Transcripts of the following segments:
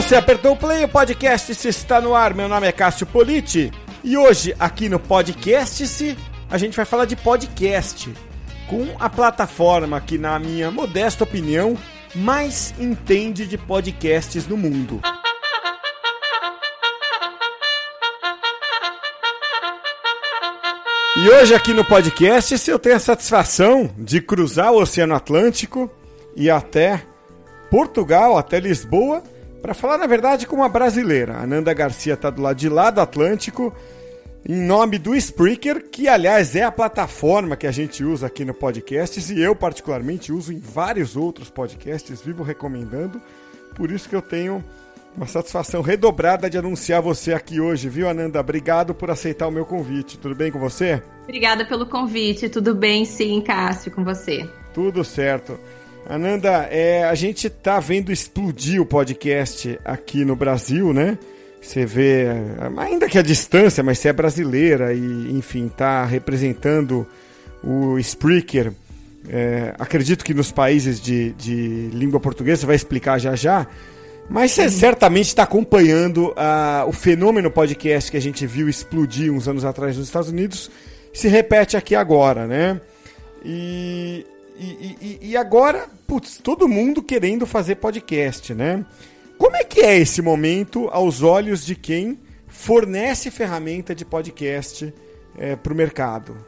você apertou o play, o podcast se está no ar. Meu nome é Cássio Politi e hoje aqui no podcast se a gente vai falar de podcast com a plataforma que na minha modesta opinião mais entende de podcasts no mundo. E hoje aqui no podcast eu tenho a satisfação de cruzar o Oceano Atlântico e até Portugal, até Lisboa, para falar na verdade com uma brasileira. A Nanda Garcia está do lado de lá do Atlântico, em nome do Spreaker, que aliás é a plataforma que a gente usa aqui no podcast e eu particularmente uso em vários outros podcasts, vivo recomendando. Por isso que eu tenho uma satisfação redobrada de anunciar você aqui hoje, viu, Ananda? Obrigado por aceitar o meu convite. Tudo bem com você? Obrigada pelo convite. Tudo bem, sim, Cássio, com você. Tudo certo. Ananda, é, a gente tá vendo explodir o podcast aqui no Brasil, né? Você vê, ainda que a distância, mas você é brasileira e, enfim, tá representando o Spreaker. É, acredito que nos países de, de língua portuguesa, você vai explicar já já. Mas você certamente está acompanhando uh, o fenômeno podcast que a gente viu explodir uns anos atrás nos Estados Unidos, se repete aqui agora, né? E, e, e, e agora, putz, todo mundo querendo fazer podcast, né? Como é que é esse momento aos olhos de quem fornece ferramenta de podcast é, para o mercado?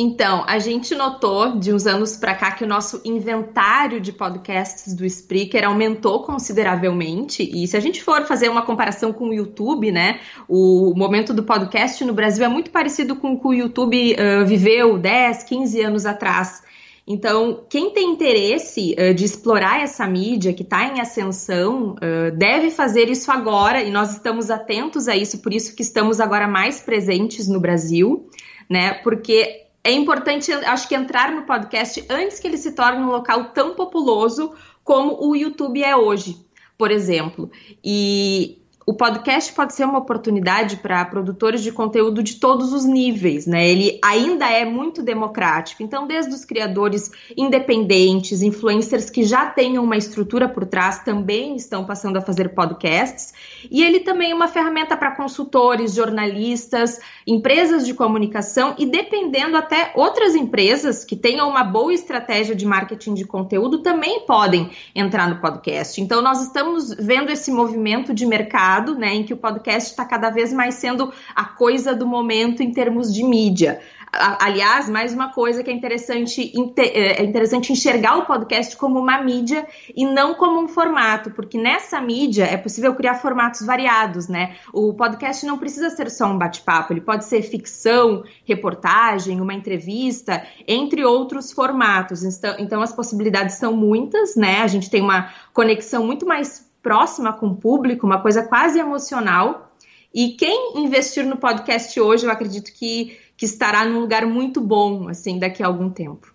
Então, a gente notou de uns anos para cá que o nosso inventário de podcasts do Spreaker aumentou consideravelmente. E se a gente for fazer uma comparação com o YouTube, né, o momento do podcast no Brasil é muito parecido com o que o YouTube uh, viveu 10, 15 anos atrás. Então, quem tem interesse uh, de explorar essa mídia que está em ascensão uh, deve fazer isso agora e nós estamos atentos a isso, por isso que estamos agora mais presentes no Brasil, né? Porque é importante, acho que, entrar no podcast antes que ele se torne um local tão populoso como o YouTube é hoje, por exemplo. E o podcast pode ser uma oportunidade para produtores de conteúdo de todos os níveis, né? Ele ainda é muito democrático. Então, desde os criadores independentes, influencers que já tenham uma estrutura por trás também estão passando a fazer podcasts. E ele também é uma ferramenta para consultores, jornalistas, empresas de comunicação e dependendo até outras empresas que tenham uma boa estratégia de marketing de conteúdo também podem entrar no podcast. Então, nós estamos vendo esse movimento de mercado né, em que o podcast está cada vez mais sendo a coisa do momento em termos de mídia. Aliás, mais uma coisa que é interessante, é, é interessante enxergar o podcast como uma mídia e não como um formato, porque nessa mídia é possível criar formatos variados, né? O podcast não precisa ser só um bate-papo, ele pode ser ficção, reportagem, uma entrevista, entre outros formatos. Então, então as possibilidades são muitas, né? A gente tem uma conexão muito mais próxima com o público, uma coisa quase emocional. E quem investir no podcast hoje, eu acredito que, que estará num lugar muito bom, assim, daqui a algum tempo.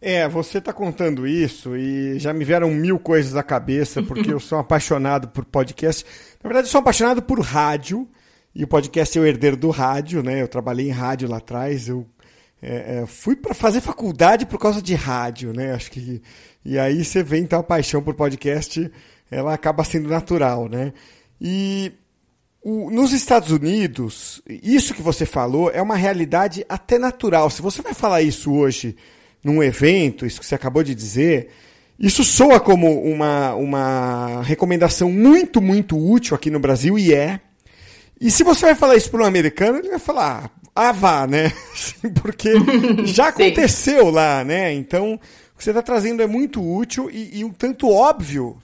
É, você está contando isso e já me vieram mil coisas à cabeça, porque eu sou apaixonado por podcast. Na verdade, eu sou apaixonado por rádio, e o podcast é o herdeiro do rádio, né? Eu trabalhei em rádio lá atrás, eu é, é, fui para fazer faculdade por causa de rádio, né? Acho que. E aí você vê então a paixão por podcast ela acaba sendo natural, né? E o, nos Estados Unidos, isso que você falou é uma realidade até natural. Se você vai falar isso hoje num evento, isso que você acabou de dizer, isso soa como uma, uma recomendação muito, muito útil aqui no Brasil e é. E se você vai falar isso para um americano, ele vai falar, ah, vá, né? Porque já aconteceu lá, né? Então, o que você está trazendo é muito útil e, e um tanto óbvio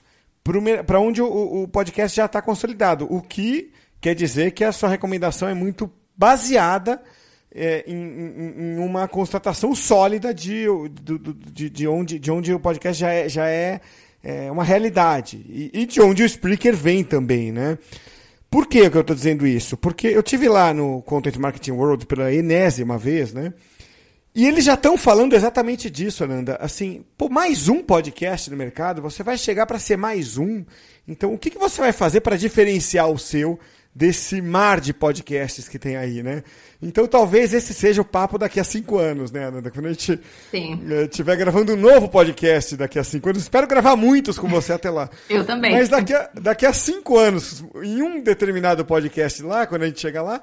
para onde o, o, podcast já está consolidado. O que quer dizer que a sua recomendação é muito baseada é, em, em, em, uma constatação sólida de, de, de, onde, de onde o podcast já é, já é, é uma realidade. E, e, de onde o Spreaker vem também, né? Por que, que eu estou dizendo isso? Porque eu tive lá no Content Marketing World pela enésima vez, né? E eles já estão falando exatamente disso, Ananda. Assim, por mais um podcast no mercado, você vai chegar para ser mais um. Então, o que, que você vai fazer para diferenciar o seu desse mar de podcasts que tem aí, né? Então talvez esse seja o papo daqui a cinco anos, né, Ananda? Quando a gente estiver eh, gravando um novo podcast daqui a cinco anos. Espero gravar muitos com você até lá. Eu também. Mas daqui a, daqui a cinco anos, em um determinado podcast lá, quando a gente chegar lá,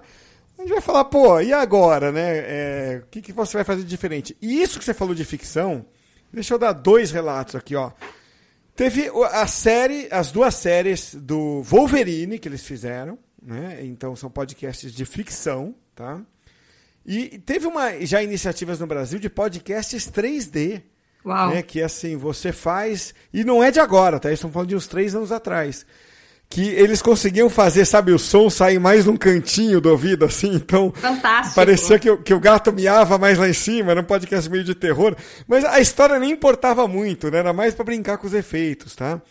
a gente vai falar, pô, e agora, né? É, o que, que você vai fazer de diferente? E isso que você falou de ficção, deixa eu dar dois relatos aqui, ó. Teve a série, as duas séries do Wolverine que eles fizeram, né? Então são podcasts de ficção, tá? E teve uma já iniciativas no Brasil de podcasts 3D. Uau. Né? Que assim, você faz. E não é de agora, tá? Eles estão falando de uns três anos atrás. Que eles conseguiam fazer, sabe, o som sair mais num cantinho do ouvido, assim, então. Fantástico. Parecia que, que o gato miava mais lá em cima, era um podcast meio de terror. Mas a história nem importava muito, né? Era mais para brincar com os efeitos, tá?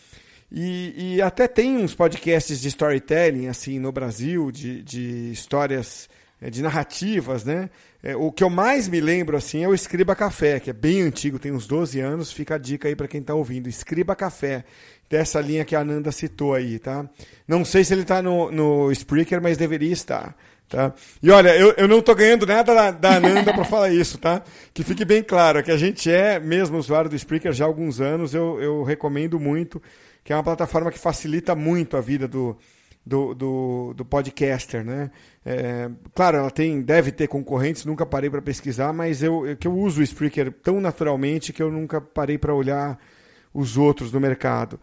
E, e, até tem uns podcasts de storytelling, assim, no Brasil, de, de histórias, eh, de narrativas, né? É, o que eu mais me lembro, assim, é o Escriba Café, que é bem antigo, tem uns 12 anos, fica a dica aí para quem está ouvindo. Escriba Café, dessa linha que a Ananda citou aí, tá? Não sei se ele está no, no Spreaker, mas deveria estar. Tá? E olha, eu, eu não estou ganhando nada da, da Ananda para falar isso, tá? Que fique bem claro, que a gente é mesmo usuário do Spreaker já há alguns anos, eu, eu recomendo muito que é uma plataforma que facilita muito a vida do, do, do, do podcaster, né? É, claro, ela tem, deve ter concorrentes, nunca parei para pesquisar, mas eu, eu, que eu uso o Spreaker tão naturalmente que eu nunca parei para olhar os outros no mercado.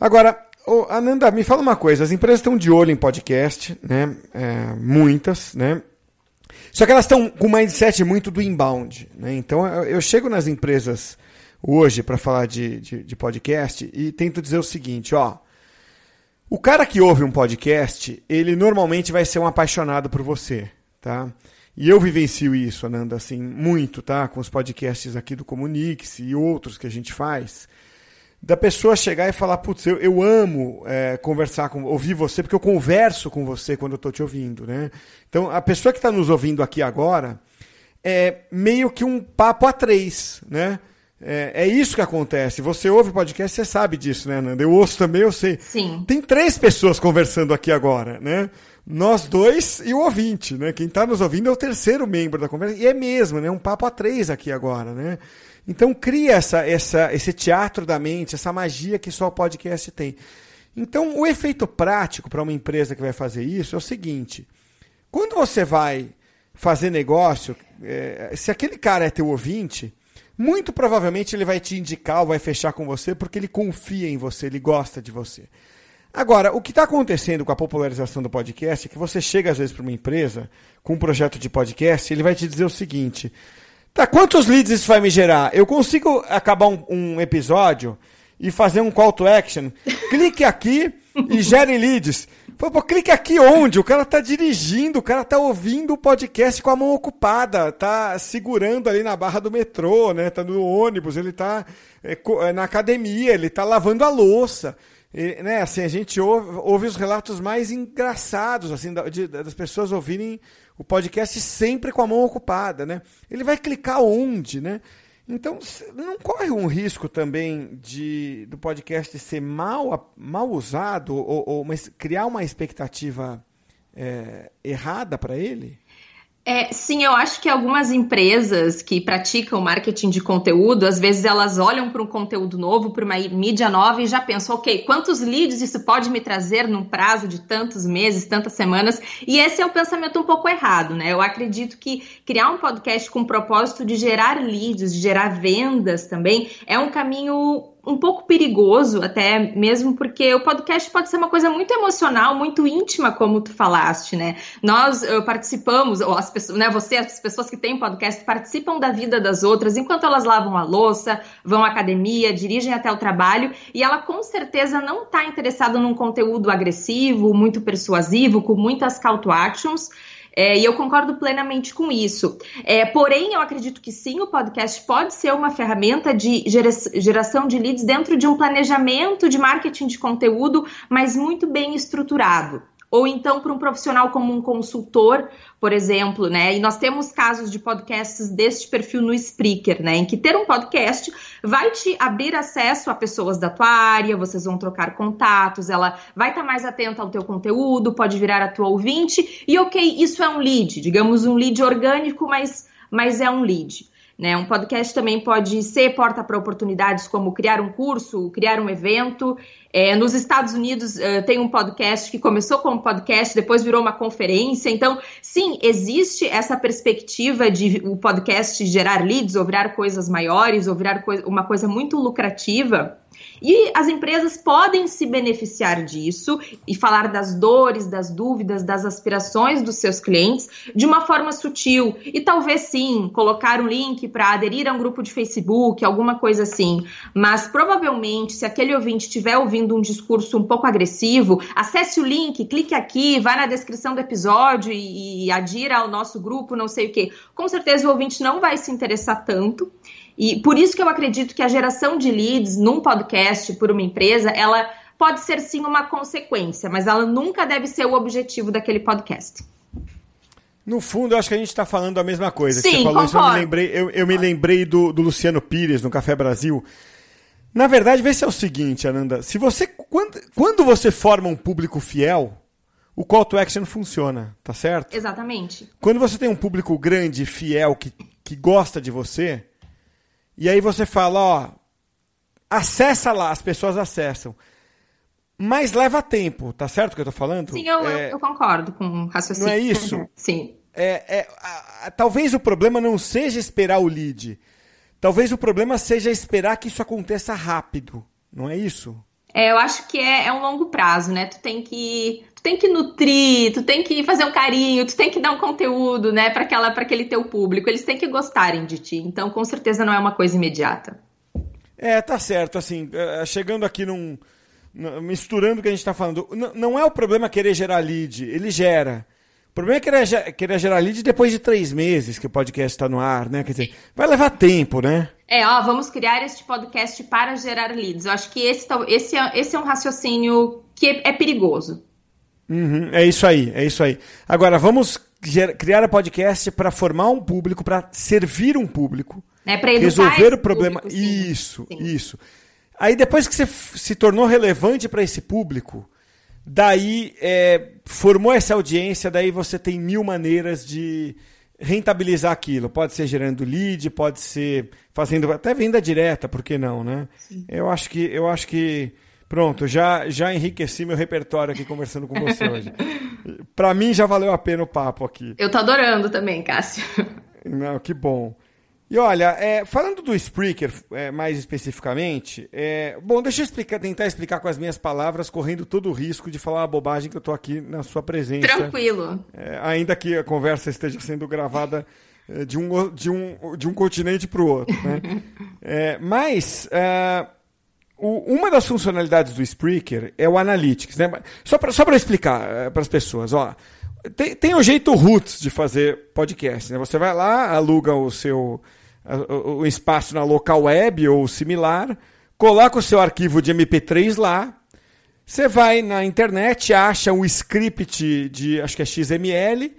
Agora, oh, Ananda, me fala uma coisa, as empresas estão de olho em podcast, né? É, muitas, né? Só que elas estão com um mindset muito do inbound, né? Então eu, chego nas empresas hoje para falar de, de, de, podcast e tento dizer o seguinte, ó. O cara que ouve um podcast, ele normalmente vai ser um apaixonado por você, tá? E eu vivencio isso, Ananda, assim, muito, tá? Com os podcasts aqui do Comunix e outros que a gente faz. Da pessoa chegar e falar, putz, eu, eu amo é, conversar com, ouvir você, porque eu converso com você quando eu estou te ouvindo, né? Então, a pessoa que está nos ouvindo aqui agora é meio que um papo a três, né? É, é, isso que acontece. Você ouve podcast, você sabe disso, né, Nanda? Eu ouço também, eu sei. Sim. Tem três pessoas conversando aqui agora, né? Nós dois e o ouvinte, né? Quem está nos ouvindo é o terceiro membro da conversa. E é mesmo, né? Um papo a três aqui agora, né? Então cria essa, essa, esse teatro da mente, essa magia que só o podcast tem. Então, o efeito prático para uma empresa que vai fazer isso é o seguinte: quando você vai fazer negócio, é, se aquele cara é teu ouvinte, muito provavelmente ele vai te indicar ou vai fechar com você porque ele confia em você, ele gosta de você. Agora, o que está acontecendo com a popularização do podcast é que você chega às vezes para uma empresa com um projeto de podcast, ele vai te dizer o seguinte: tá, quantos leads isso vai me gerar? Eu consigo acabar um, um episódio e fazer um call to action? Clique aqui e gere leads. Pô, clique aqui onde? O cara tá dirigindo, o cara tá ouvindo o podcast com a mão ocupada, tá segurando ali na barra do metrô, né? Tá no ônibus, ele tá é, na academia, ele tá lavando a louça. E, né, assim, a gente ouve, ouve, os relatos mais engraçados, assim, de, das pessoas ouvirem o podcast sempre com a mão ocupada, né? Ele vai clicar onde, né? Então, não corre um risco também de do podcast ser mal, mal usado ou, ou criar uma expectativa é, errada para ele? É, sim, eu acho que algumas empresas que praticam marketing de conteúdo, às vezes elas olham para um conteúdo novo, para uma mídia nova e já pensam, ok, quantos leads isso pode me trazer num prazo de tantos meses, tantas semanas? E esse é o pensamento um pouco errado, né? Eu acredito que criar um podcast com o propósito de gerar leads, de gerar vendas também, é um caminho um pouco perigoso, até mesmo porque o podcast pode ser uma coisa muito emocional, muito íntima, como tu falaste, né? Nós uh, participamos, ou as pessoas, né, você, as pessoas que têm podcast, participam da vida das outras enquanto elas lavam a louça, vão à academia, dirigem até o trabalho, e ela com certeza não está interessada num conteúdo agressivo, muito persuasivo, com muitas call to actions. É, e eu concordo plenamente com isso. É, porém, eu acredito que sim, o podcast pode ser uma ferramenta de geração de leads dentro de um planejamento de marketing de conteúdo, mas muito bem estruturado. Ou então para um profissional como um consultor, por exemplo, né? E nós temos casos de podcasts deste perfil no Spreaker, né? Em que ter um podcast vai te abrir acesso a pessoas da tua área, vocês vão trocar contatos, ela vai estar tá mais atenta ao teu conteúdo, pode virar a tua ouvinte, e ok, isso é um lead, digamos um lead orgânico, mas, mas é um lead. Né? Um podcast também pode ser porta para oportunidades como criar um curso, criar um evento. É, nos Estados Unidos uh, tem um podcast que começou como podcast, depois virou uma conferência. Então, sim, existe essa perspectiva de o podcast gerar leads, ou virar coisas maiores, ou virar uma coisa muito lucrativa. E as empresas podem se beneficiar disso e falar das dores, das dúvidas, das aspirações dos seus clientes de uma forma sutil. E talvez sim, colocar um link para aderir a um grupo de Facebook, alguma coisa assim. Mas provavelmente, se aquele ouvinte estiver ouvindo um discurso um pouco agressivo, acesse o link, clique aqui, vá na descrição do episódio e, e adira ao nosso grupo, não sei o que. Com certeza o ouvinte não vai se interessar tanto. E por isso que eu acredito que a geração de leads num podcast por uma empresa, ela pode ser sim uma consequência, mas ela nunca deve ser o objetivo daquele podcast. No fundo, eu acho que a gente está falando a mesma coisa. Sim, você falou concordo. isso, eu me lembrei, eu, eu me lembrei do, do, Luciano Pires no Café Brasil. Na verdade, vê se é o seguinte, Ananda. Se você, quando, quando você forma um público fiel, o call to action funciona, tá certo? Exatamente. Quando você tem um público grande, fiel, que, que gosta de você, e aí você fala, ó, acessa lá, as pessoas acessam. Mas leva tempo, tá certo o que eu tô falando? Sim, eu, é, eu concordo com o raciocínio. Não é isso? Sim. É, é a, a, talvez o problema não seja esperar o lead. Talvez o problema seja esperar que isso aconteça rápido. Não é isso? É, eu acho que é, é um longo prazo, né? Tu tem que tu tem que nutrir, tu tem que fazer um carinho, tu tem que dar um conteúdo, né, para aquela para aquele teu público. Eles têm que gostarem de ti. Então, com certeza não é uma coisa imediata. É, tá certo, assim, é, chegando aqui num misturando o que a gente está falando, não é o problema querer gerar lead, ele gera. O problema é querer, querer gerar lead depois de três meses que o podcast está no ar, né? Quer dizer, vai levar tempo, né? É, ó, vamos criar este podcast para gerar leads. Eu acho que esse, esse, é, esse é um raciocínio que é, é perigoso. Uhum, é isso aí, é isso aí. Agora, vamos criar a podcast para formar um público, para servir um público. É, para resolver o problema. Público, sim. Isso, sim. isso. Aí depois que você se tornou relevante para esse público, daí é, formou essa audiência, daí você tem mil maneiras de rentabilizar aquilo. Pode ser gerando lead, pode ser fazendo até venda direta, por que não, né? Sim. Eu acho que eu acho que Pronto, já, já enriqueci meu repertório aqui conversando com você hoje. Para mim já valeu a pena o papo aqui. Eu tô adorando também, Cássio. Não, que bom. E olha, é, falando do Spreaker é, mais especificamente, é, bom, deixa eu explicar, tentar explicar com as minhas palavras, correndo todo o risco de falar uma bobagem que eu estou aqui na sua presença. Tranquilo. É, ainda que a conversa esteja sendo gravada é, de, um, de, um, de um continente para o outro. Né? É, mas uma das funcionalidades do Spreaker é o Analytics. Né? Só para só explicar para as pessoas, ó. Tem, tem o jeito roots de fazer podcast. Né? Você vai lá, aluga o seu o espaço na local web ou similar, coloca o seu arquivo de MP3 lá, você vai na internet, acha um script de, acho que é XML,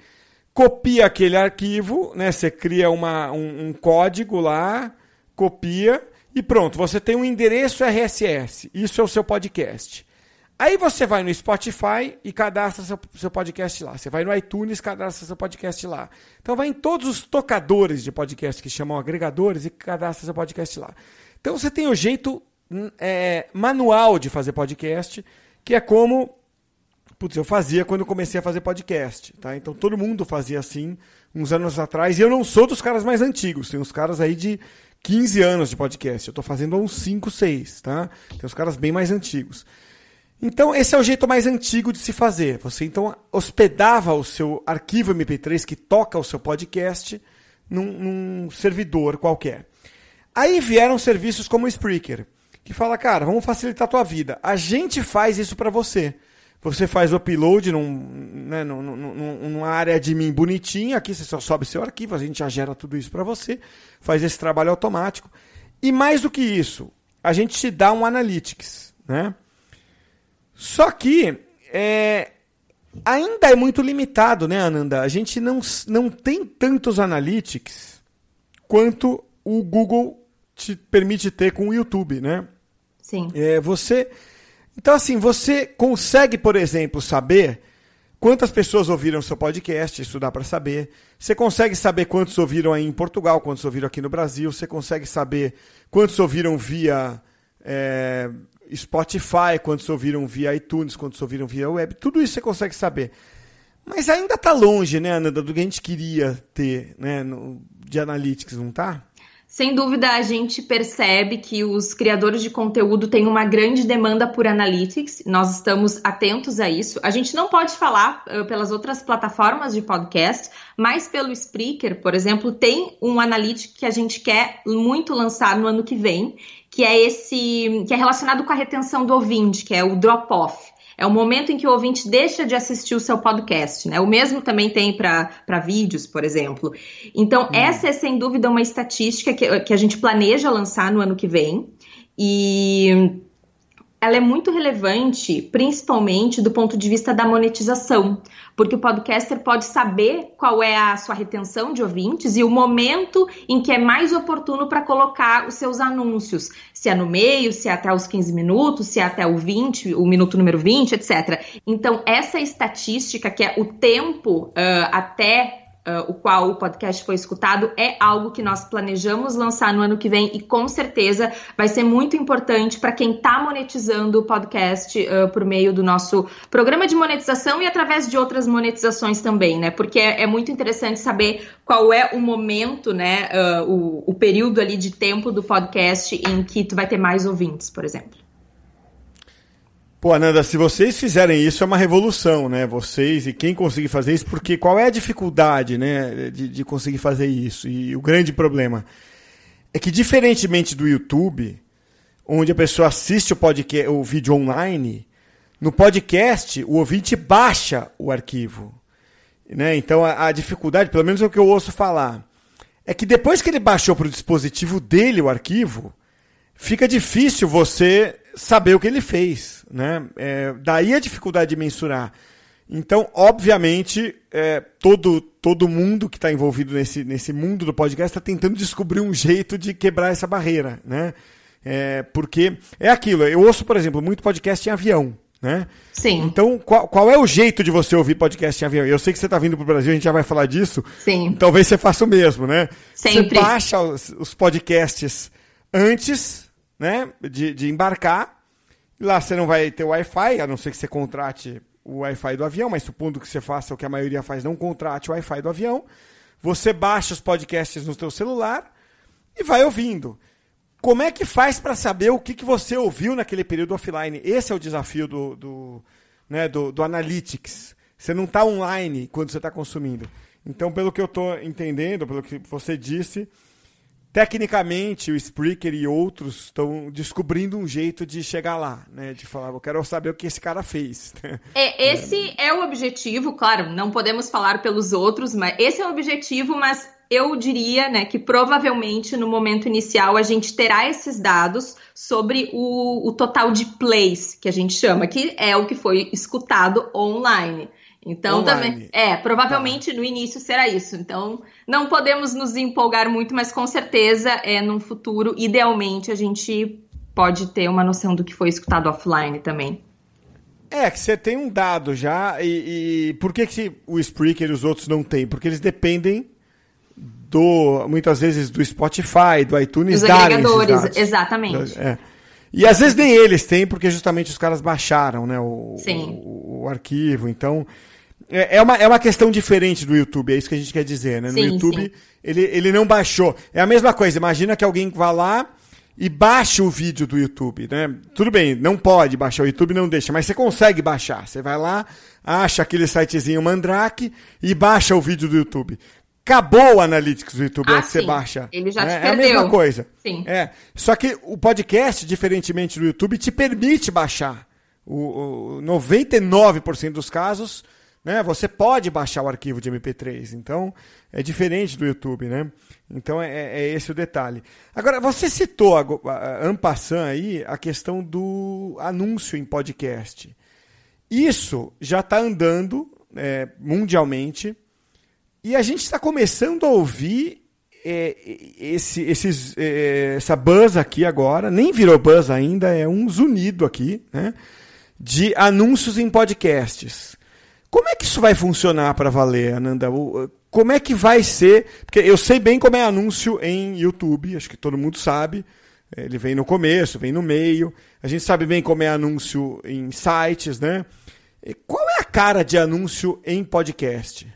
copia aquele arquivo, né? Você cria uma, um, um código lá, copia e pronto, você tem um endereço RSS. Isso é o seu podcast. Aí você vai no Spotify e cadastra seu, seu podcast lá. Você vai no iTunes e cadastra seu podcast lá. Então vai em todos os tocadores de podcast que chamam agregadores e cadastra seu podcast lá. Então você tem o jeito hum, é, manual de fazer podcast, que é como putz, eu fazia quando comecei a fazer podcast. Tá? Então todo mundo fazia assim uns anos atrás. E eu não sou dos caras mais antigos. Tem uns caras aí de 15 anos de podcast. Eu estou fazendo uns 5, 6, tá? Tem os caras bem mais antigos. Então, esse é o jeito mais antigo de se fazer. Você então hospedava o seu arquivo MP3 que toca o seu podcast num, num servidor qualquer. Aí vieram serviços como o Spreaker, que fala, cara, vamos facilitar a tua vida. A gente faz isso para você. Você faz o upload num, né, num, num, numa área de mim bonitinha, aqui você só sobe seu arquivo, a gente já gera tudo isso para você, faz esse trabalho automático. E mais do que isso, a gente te dá um analytics, né? Só que é, ainda é muito limitado, né, Ananda? A gente não, não tem tantos analytics quanto o Google te permite ter com o YouTube, né? Sim. É, você. Então, assim, você consegue, por exemplo, saber quantas pessoas ouviram seu podcast, isso dá para saber. Você consegue saber quantos ouviram aí em Portugal, quantos ouviram aqui no Brasil. Você consegue saber quantos ouviram via é, Spotify, quantos ouviram via iTunes, quantos ouviram via web. Tudo isso você consegue saber. Mas ainda está longe, né, Ananda, do que a gente queria ter né, no, de analytics, não está? Sem dúvida, a gente percebe que os criadores de conteúdo têm uma grande demanda por analytics. Nós estamos atentos a isso. A gente não pode falar uh, pelas outras plataformas de podcast, mas pelo Spreaker, por exemplo, tem um analytics que a gente quer muito lançar no ano que vem, que é esse que é relacionado com a retenção do ouvinte, que é o drop-off. É o momento em que o ouvinte deixa de assistir o seu podcast, né? O mesmo também tem para vídeos, por exemplo. Então, hum. essa é sem dúvida uma estatística que, que a gente planeja lançar no ano que vem. E ela é muito relevante, principalmente do ponto de vista da monetização, porque o podcaster pode saber qual é a sua retenção de ouvintes e o momento em que é mais oportuno para colocar os seus anúncios, se é no meio, se é até os 15 minutos, se é até o 20, o minuto número 20, etc. Então, essa estatística, que é o tempo uh, até uh, o qual o podcast foi escutado, é algo que nós planejamos lançar no ano que vem e com certeza vai ser muito importante para quem está monetizando o podcast uh, por meio do nosso programa de monetização e através de outras monetizações também, né? Porque é, é muito interessante saber qual é o momento, né? Uh, o, o período ali de tempo do podcast em que tu vai ter mais ouvintes, por exemplo. Pô, Ananda, se vocês fizerem isso é uma revolução, né? Vocês e quem conseguir fazer isso, porque qual é a dificuldade, né, de, de conseguir fazer isso? E o grande problema é que, diferentemente do YouTube, onde a pessoa assiste o, podcast, o vídeo online, no podcast o ouvinte baixa o arquivo. Né? Então a, a dificuldade, pelo menos é o que eu ouço falar, é que depois que ele baixou para o dispositivo dele o arquivo, fica difícil você saber o que ele fez. Né? É, daí a dificuldade de mensurar. Então, obviamente, é, todo, todo mundo que está envolvido nesse, nesse mundo do podcast está tentando descobrir um jeito de quebrar essa barreira. Né? É, porque é aquilo. Eu ouço, por exemplo, muito podcast em avião. Né? Sim. Então, qual, qual é o jeito de você ouvir podcast em avião? Eu sei que você está vindo para o Brasil, a gente já vai falar disso. Sim. Talvez você faça o mesmo, né? Sempre. Você baixa os, os podcasts antes né, de, de embarcar. Lá você não vai ter Wi-Fi, a não ser que você contrate o Wi-Fi do avião, mas supondo que você faça o que a maioria faz, não contrate o Wi-Fi do avião. Você baixa os podcasts no seu celular e vai ouvindo. Como é que faz para saber o que, que você ouviu naquele período offline? Esse é o desafio do, do, né, do, do Analytics. Você não está online quando você está consumindo. Então, pelo que eu estou entendendo, pelo que você disse, tecnicamente o Spreaker e outros estão descobrindo um jeito de chegar lá, né? De falar, eu quero saber o que esse cara fez. É, esse é. é o objetivo, claro, não podemos falar pelos outros, mas esse é o objetivo, mas eu diria, né, que provavelmente no momento inicial a gente terá esses dados sobre o, o total de plays, que a gente chama, que é o que foi escutado online. Então Online. também. É, provavelmente tá. no início será isso. Então, não podemos nos empolgar muito, mas com certeza é num futuro, idealmente, a gente pode ter uma noção do que foi escutado offline também. É, que você tem um dado já, e, e por que, que o Spreaker e os outros não têm? Porque eles dependem do, muitas vezes, do Spotify, do iTunes, Os agregadores, exatamente. É. E às vezes nem eles têm, porque justamente os caras baixaram né, o, o, o arquivo. Então, é, é, uma, é uma questão diferente do YouTube, é isso que a gente quer dizer, né? No sim, YouTube, sim. Ele, ele não baixou. É a mesma coisa, imagina que alguém vá lá e baixa o vídeo do YouTube, né? Tudo bem, não pode baixar, o YouTube não deixa, mas você consegue baixar. Você vai lá, acha aquele sitezinho Mandrake e baixa o vídeo do YouTube. Acabou o Analytics do YouTube, ah, é que você baixa. Ele já né? te perdeu. É a mesma coisa. Sim. É. Só que o podcast, diferentemente do YouTube, te permite baixar. O, o 99% dos casos, né? Você pode baixar o arquivo de MP3, então é diferente do YouTube, né? Então é, é esse o detalhe. Agora, você citou, Ampassan aí, a questão do anúncio em podcast. Isso já está andando é, mundialmente e a gente está começando a ouvir é, esse, esses, é, essa buzz aqui agora, nem virou buzz ainda, é um zunido aqui, né? De anúncios em podcasts. Como é que isso vai funcionar para valer, Ananda? Como é que vai ser? Porque eu sei bem como é anúncio em YouTube, acho que todo mundo sabe. Ele vem no começo, vem no meio. A gente sabe bem como é anúncio em sites, né? Qual é a cara de anúncio em podcast?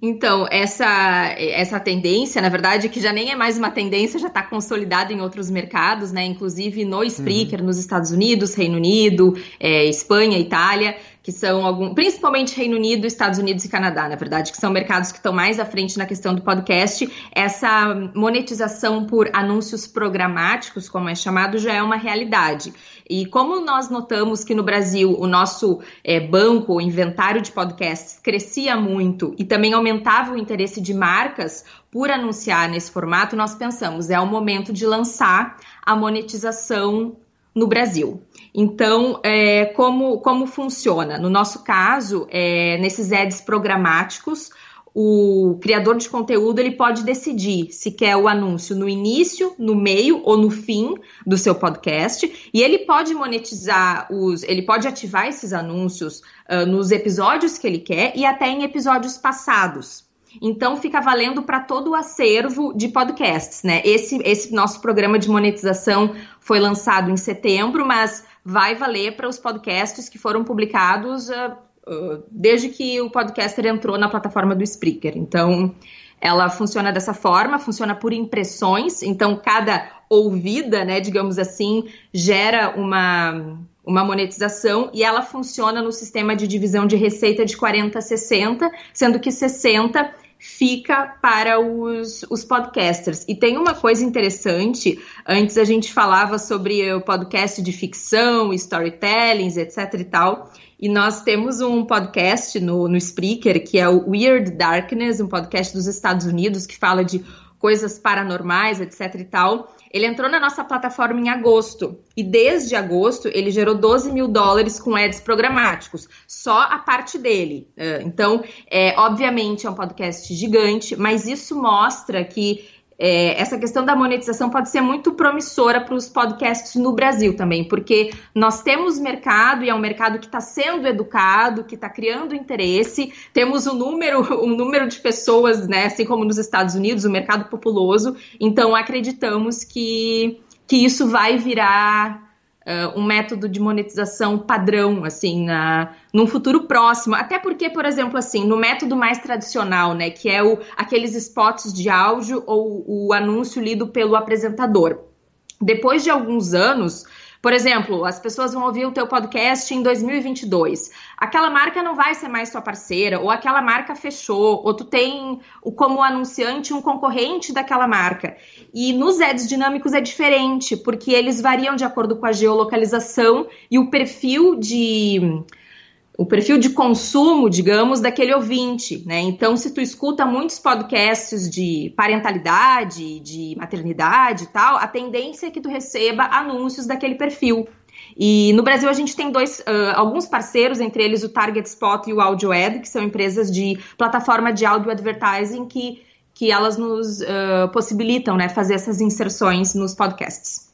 Então, essa, essa tendência, na verdade, que já nem é mais uma tendência, já está consolidada em outros mercados, né? Inclusive no Spreaker, uhum. nos Estados Unidos, Reino Unido, é, Espanha, Itália, que são algum, principalmente Reino Unido, Estados Unidos e Canadá, na verdade, que são mercados que estão mais à frente na questão do podcast. Essa monetização por anúncios programáticos, como é chamado, já é uma realidade. E como nós notamos que no Brasil o nosso é, banco, o inventário de podcasts crescia muito e também aumentava o interesse de marcas por anunciar nesse formato, nós pensamos é o momento de lançar a monetização no Brasil. Então, é, como, como funciona? No nosso caso, é, nesses ads programáticos, o criador de conteúdo ele pode decidir se quer o anúncio no início, no meio ou no fim do seu podcast e ele pode monetizar os, ele pode ativar esses anúncios uh, nos episódios que ele quer e até em episódios passados. Então fica valendo para todo o acervo de podcasts, né? Esse, esse nosso programa de monetização foi lançado em setembro, mas vai valer para os podcasts que foram publicados uh, desde que o podcaster entrou na plataforma do Spreaker. Então, ela funciona dessa forma, funciona por impressões, então cada ouvida, né, digamos assim, gera uma, uma monetização e ela funciona no sistema de divisão de receita de 40 a 60, sendo que 60 fica para os, os podcasters. E tem uma coisa interessante, antes a gente falava sobre o podcast de ficção, storytellings, etc e tal, e nós temos um podcast no, no Spreaker, que é o Weird Darkness, um podcast dos Estados Unidos que fala de coisas paranormais, etc e tal. Ele entrou na nossa plataforma em agosto e desde agosto ele gerou 12 mil dólares com ads programáticos, só a parte dele. É, então, é, obviamente é um podcast gigante, mas isso mostra que é, essa questão da monetização pode ser muito promissora para os podcasts no Brasil também, porque nós temos mercado e é um mercado que está sendo educado, que está criando interesse, temos um número, um número de pessoas, né, assim como nos Estados Unidos, o um mercado populoso, então acreditamos que, que isso vai virar uh, um método de monetização padrão, assim, na, num futuro próximo. Até porque, por exemplo, assim, no método mais tradicional, né, que é o, aqueles spots de áudio ou o anúncio lido pelo apresentador. Depois de alguns anos, por exemplo, as pessoas vão ouvir o teu podcast em 2022. Aquela marca não vai ser mais tua parceira, ou aquela marca fechou, ou tu tem como anunciante um concorrente daquela marca. E nos ads dinâmicos é diferente, porque eles variam de acordo com a geolocalização e o perfil de o perfil de consumo, digamos, daquele ouvinte, né? Então, se tu escuta muitos podcasts de parentalidade, de maternidade e tal, a tendência é que tu receba anúncios daquele perfil. E no Brasil a gente tem dois, uh, alguns parceiros, entre eles o Target Spot e o AudioAd, que são empresas de plataforma de audio advertising que, que elas nos uh, possibilitam né, fazer essas inserções nos podcasts.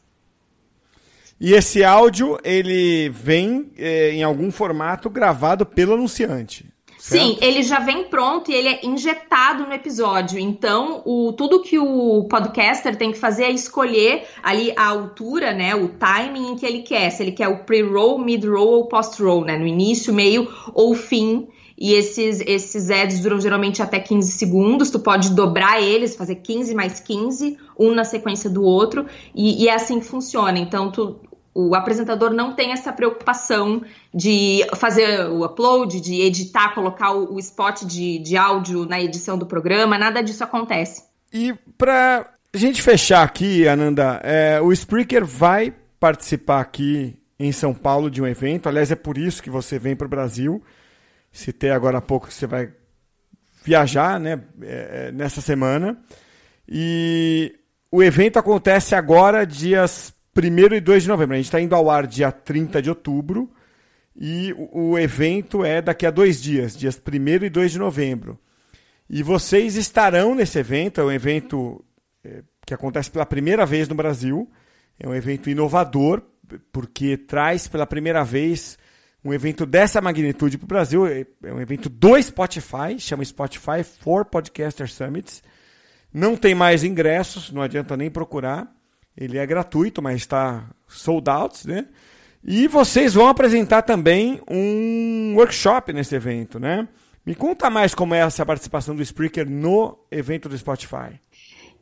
E esse áudio, ele vem é, em algum formato gravado pelo anunciante. Certo? Sim, ele já vem pronto e ele é injetado no episódio. Então, o, tudo que o podcaster tem que fazer é escolher ali a altura, né, o timing em que ele quer. Se ele quer o pre-roll, mid-roll ou post-roll, né, no início, meio ou fim. E esses, esses ads duram geralmente até 15 segundos. Tu pode dobrar eles, fazer 15 mais 15, um na sequência do outro. E, e é assim que funciona. Então, tu, o apresentador não tem essa preocupação de fazer o upload, de editar, colocar o, o spot de, de áudio na edição do programa, nada disso acontece. E para a gente fechar aqui, Ananda, é, o Spreaker vai participar aqui em São Paulo de um evento. Aliás, é por isso que você vem para o Brasil. Citei agora há pouco que você vai viajar né, é, é nessa semana. E o evento acontece agora, dias 1 e 2 de novembro. A gente está indo ao ar dia 30 de outubro E o, evento é daqui a dois dias, dias 1 e 2 de novembro. E vocês estarão nesse evento, é um evento é, que acontece pela primeira vez no Brasil, é um evento inovador, porque traz pela primeira vez um evento dessa magnitude para o Brasil. É, é um evento do Spotify, chama Spotify for Podcaster Summits. Não tem mais ingressos, não adianta nem procurar. Ele é gratuito, mas está sold out, né? E vocês vão apresentar também um workshop nesse evento, né? Me conta mais como é essa participação do Spreaker no evento do Spotify.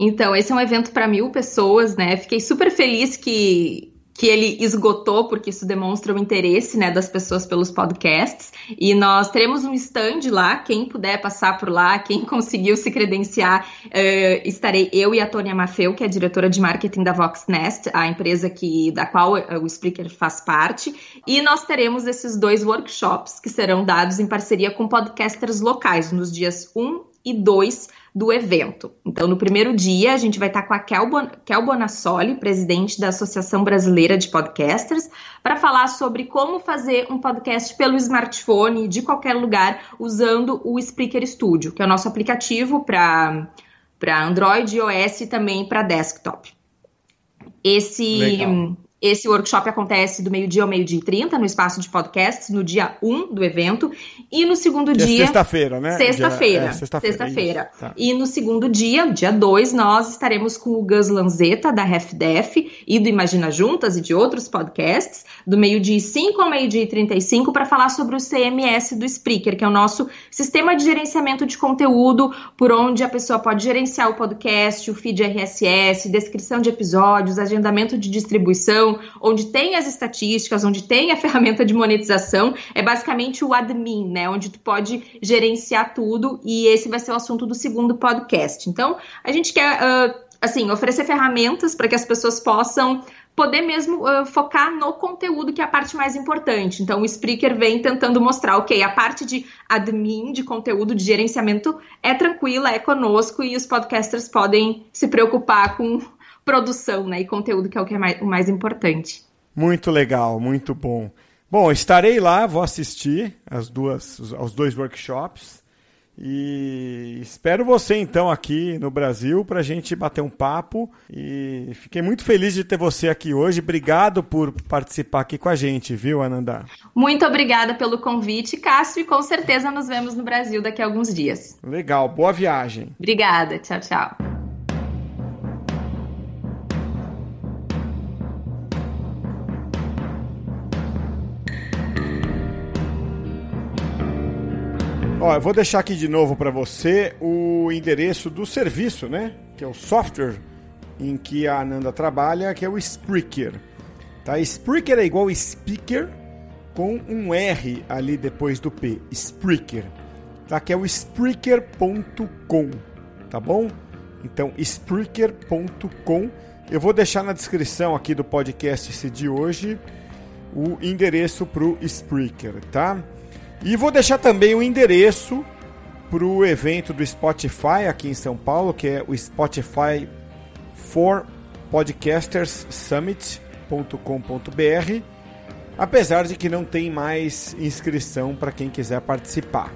Então, esse é um evento para mil pessoas, né? Fiquei super feliz que que ele esgotou, porque isso demonstra o interesse né, das pessoas pelos podcasts. E nós teremos um stand lá, quem puder passar por lá, quem conseguiu se credenciar, uh, estarei eu e a Tônia Maffeu, que é diretora de marketing da Voxnest, a empresa que, da qual o Spreaker faz parte. E nós teremos esses dois workshops que serão dados em parceria com podcasters locais, nos dias 1 e 2 do evento. Então, no primeiro dia, a gente vai estar com a Kel, bon Kel Bonassoli, presidente da Associação Brasileira de Podcasters, para falar sobre como fazer um podcast pelo smartphone de qualquer lugar usando o Spreaker Studio, que é o nosso aplicativo para Android, iOS e também para desktop. Esse, Legal. Esse workshop acontece do meio-dia ao meio-dia e 30 no espaço de podcasts, no dia 1 do evento. E no segundo é dia. Sexta-feira, né? Sexta-feira. É, sexta-feira. Sexta tá. E no segundo dia, dia 2, nós estaremos com o Gus Lanzetta, da RefDef, e do Imagina Juntas e de outros podcasts, do meio-dia 5 ao meio-dia e 35, para falar sobre o CMS do Spreaker, que é o nosso sistema de gerenciamento de conteúdo, por onde a pessoa pode gerenciar o podcast, o feed RSS, descrição de episódios, agendamento de distribuição onde tem as estatísticas, onde tem a ferramenta de monetização, é basicamente o admin, né? Onde tu pode gerenciar tudo e esse vai ser o assunto do segundo podcast. Então, a gente quer, uh, assim, oferecer ferramentas para que as pessoas possam poder mesmo uh, focar no conteúdo, que é a parte mais importante. Então, o Spreaker vem tentando mostrar, ok, a parte de admin, de conteúdo, de gerenciamento é tranquila, é conosco e os podcasters podem se preocupar com produção né, e conteúdo, que é o que é mais, o mais importante. Muito legal, muito bom. Bom, estarei lá, vou assistir as duas, aos dois workshops. E espero você então aqui no Brasil para a gente bater um papo. E fiquei muito feliz de ter você aqui hoje. Obrigado por participar aqui com a gente, viu, Ananda? Muito obrigada pelo convite, Cássio, e com certeza nos vemos no Brasil daqui a alguns dias. Legal, boa viagem. Obrigada, tchau, tchau. Ó, eu vou deixar aqui de novo para você o endereço do serviço, né? Que é o software em que a Ananda trabalha, que é o Spreaker. Tá? Spreaker é igual speaker com um R ali depois do P. Spreaker. Tá? Que é o Spreaker.com. Tá bom? Então, Spreaker.com. Eu vou deixar na descrição aqui do podcast esse de hoje o endereço para o Spreaker, tá? E vou deixar também o endereço para o evento do Spotify aqui em São Paulo, que é o Spotify for Podcasters Summit.com.br, apesar de que não tem mais inscrição para quem quiser participar,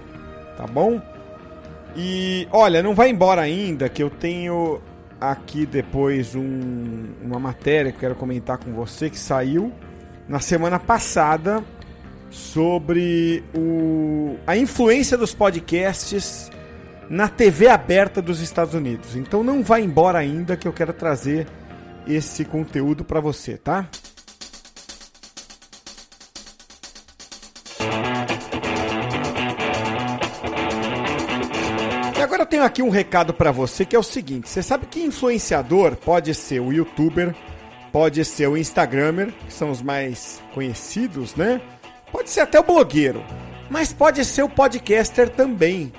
tá bom? E olha, não vai embora ainda, que eu tenho aqui depois um, uma matéria que eu quero comentar com você que saiu na semana passada sobre o, a influência dos podcasts na TV aberta dos Estados Unidos. Então não vá embora ainda que eu quero trazer esse conteúdo para você, tá? E agora eu tenho aqui um recado para você que é o seguinte: você sabe que influenciador pode ser o youtuber, pode ser o instagramer, que são os mais conhecidos, né? Pode ser até o blogueiro, mas pode ser o podcaster também.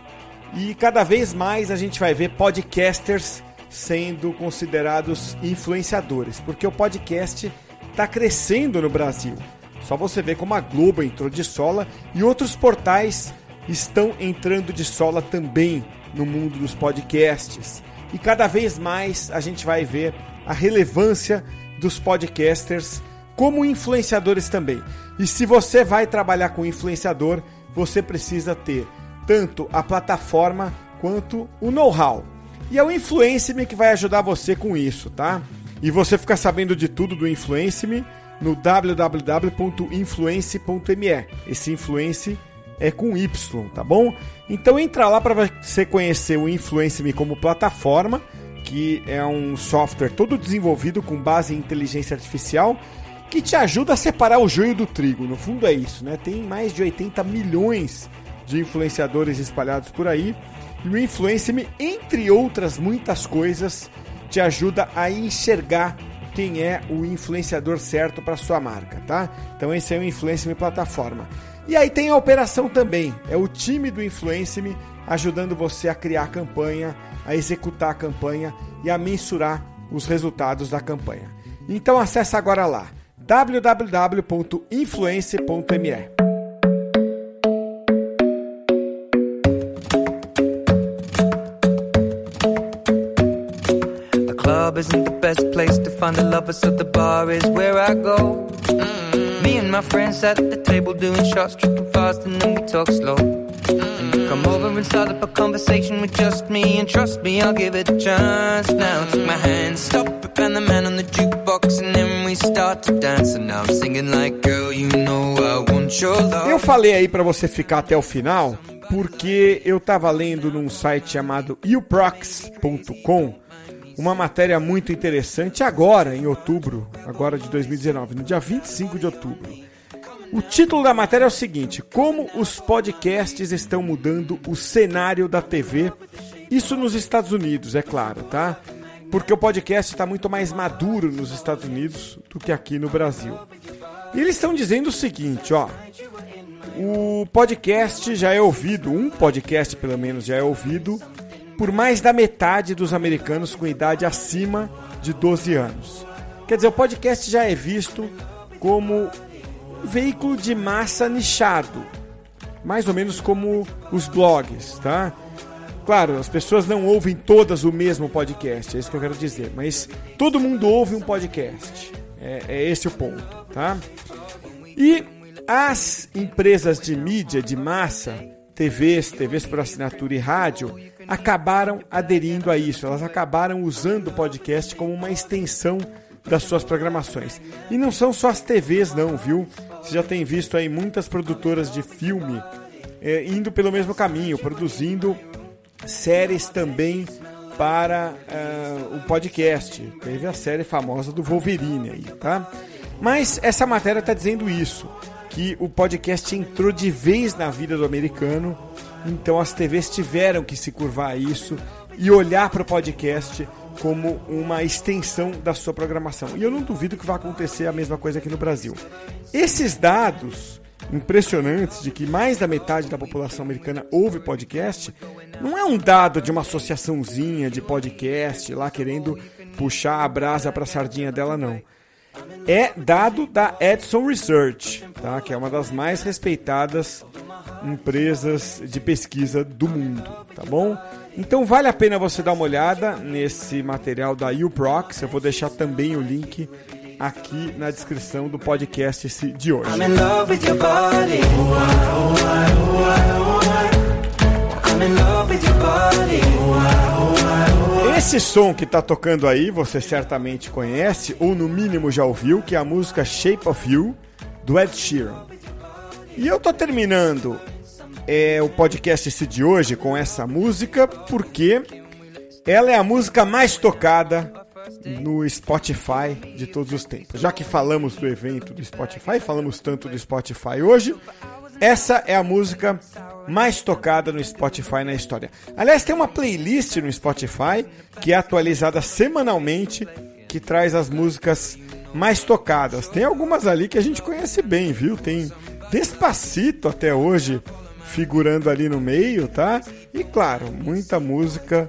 E cada vez mais a gente vai ver podcasters sendo considerados influenciadores, porque o podcast está crescendo no Brasil. Só você vê como a Globo entrou de sola e outros portais estão entrando de sola também no mundo dos podcasts. E cada vez mais a gente vai ver a relevância dos podcasters como influenciadores também. E se você vai trabalhar com influenciador, você precisa ter tanto a plataforma quanto o know-how. E é o Influence-me que vai ajudar você com isso, tá? E você fica sabendo de tudo do Influence-me no www.influence.me. Esse Influence é com Y, tá bom? Então entra lá para você conhecer o Influence-me como plataforma, que é um software todo desenvolvido com base em inteligência artificial que te ajuda a separar o joio do trigo. No fundo é isso, né? Tem mais de 80 milhões de influenciadores espalhados por aí. E o Influence-me, entre outras muitas coisas, te ajuda a enxergar quem é o influenciador certo para sua marca, tá? Então esse é o Influence-me plataforma. E aí tem a operação também, é o time do Influence-me ajudando você a criar a campanha, a executar a campanha e a mensurar os resultados da campanha. Então acesse agora lá www.influence.me. club isn't the best place to find the lovers, so the bar is where I go. Mm-hmm. Me and my friends at the table doing shots, tripping fast, and then we talk slow. And you come over and start up a conversation with just me, and trust me, I'll give it a chance. Now take my hand, stop it, and the man on the jukebox, Eu falei aí para você ficar até o final, porque eu tava lendo num site chamado uprox.com uma matéria muito interessante agora, em outubro, agora de 2019, no dia 25 de outubro. O título da matéria é o seguinte: Como os podcasts estão mudando o cenário da TV. Isso nos Estados Unidos, é claro, tá? Porque o podcast está muito mais maduro nos Estados Unidos do que aqui no Brasil. E eles estão dizendo o seguinte, ó. O podcast já é ouvido, um podcast pelo menos já é ouvido por mais da metade dos americanos com idade acima de 12 anos. Quer dizer, o podcast já é visto como um veículo de massa nichado, mais ou menos como os blogs, tá? Claro, as pessoas não ouvem todas o mesmo podcast, é isso que eu quero dizer, mas todo mundo ouve um podcast. É, é esse o ponto, tá? E as empresas de mídia de massa, TVs, TVs por assinatura e rádio, acabaram aderindo a isso, elas acabaram usando o podcast como uma extensão das suas programações. E não são só as TVs, não, viu? Você já tem visto aí muitas produtoras de filme é, indo pelo mesmo caminho, produzindo séries também para uh, o podcast. Teve a série famosa do Wolverine aí, tá? Mas essa matéria está dizendo isso, que o podcast entrou de vez na vida do americano então as TVs tiveram que se curvar a isso e olhar para o podcast como uma extensão da sua programação. E eu não duvido que vai acontecer a mesma coisa aqui no Brasil. Esses dados impressionantes de que mais da metade da população americana ouve podcast, não é um dado de uma associaçãozinha de podcast lá querendo puxar a brasa para a sardinha dela, não. É dado da Edson Research, tá? que é uma das mais respeitadas empresas de pesquisa do mundo, tá bom? Então vale a pena você dar uma olhada nesse material da UProx. Eu vou deixar também o link aqui na descrição do podcast de hoje. Esse som que está tocando aí, você certamente conhece, ou no mínimo já ouviu, que é a música Shape of You, do Ed Sheeran. E eu tô terminando é, o podcast de hoje com essa música porque ela é a música mais tocada no Spotify de todos os tempos. Já que falamos do evento do Spotify, falamos tanto do Spotify hoje, essa é a música mais tocada no Spotify na história. Aliás, tem uma playlist no Spotify que é atualizada semanalmente, que traz as músicas mais tocadas. Tem algumas ali que a gente conhece bem, viu? Tem Despacito até hoje figurando ali no meio, tá? E claro, muita música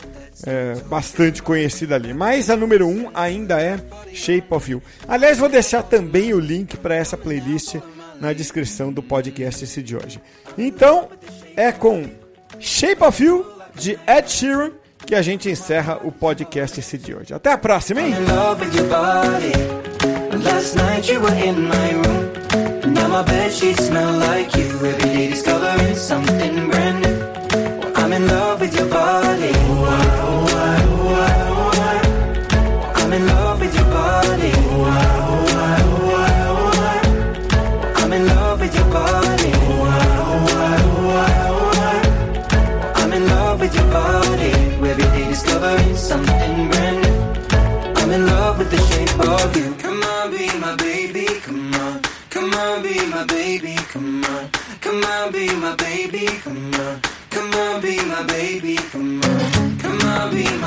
é, bastante conhecida ali. Mas a número 1 um ainda é Shape of You. Aliás, vou deixar também o link para essa playlist na descrição do podcast esse de hoje. Então, é com Shape of You de Ed Sheeran que a gente encerra o podcast esse de hoje. Até a próxima, hein? Last night you were in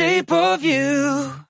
shape of you.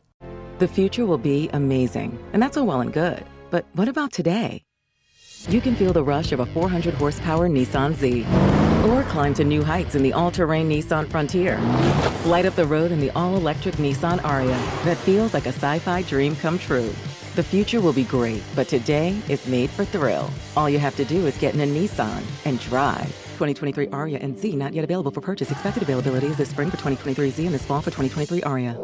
The future will be amazing, and that's all well and good. But what about today? You can feel the rush of a 400 horsepower Nissan Z, or climb to new heights in the all terrain Nissan Frontier. Light up the road in the all electric Nissan Aria that feels like a sci fi dream come true. The future will be great, but today is made for thrill. All you have to do is get in a Nissan and drive. 2023 Aria and Z not yet available for purchase. Expected availability is this spring for 2023 Z and this fall for 2023 Aria.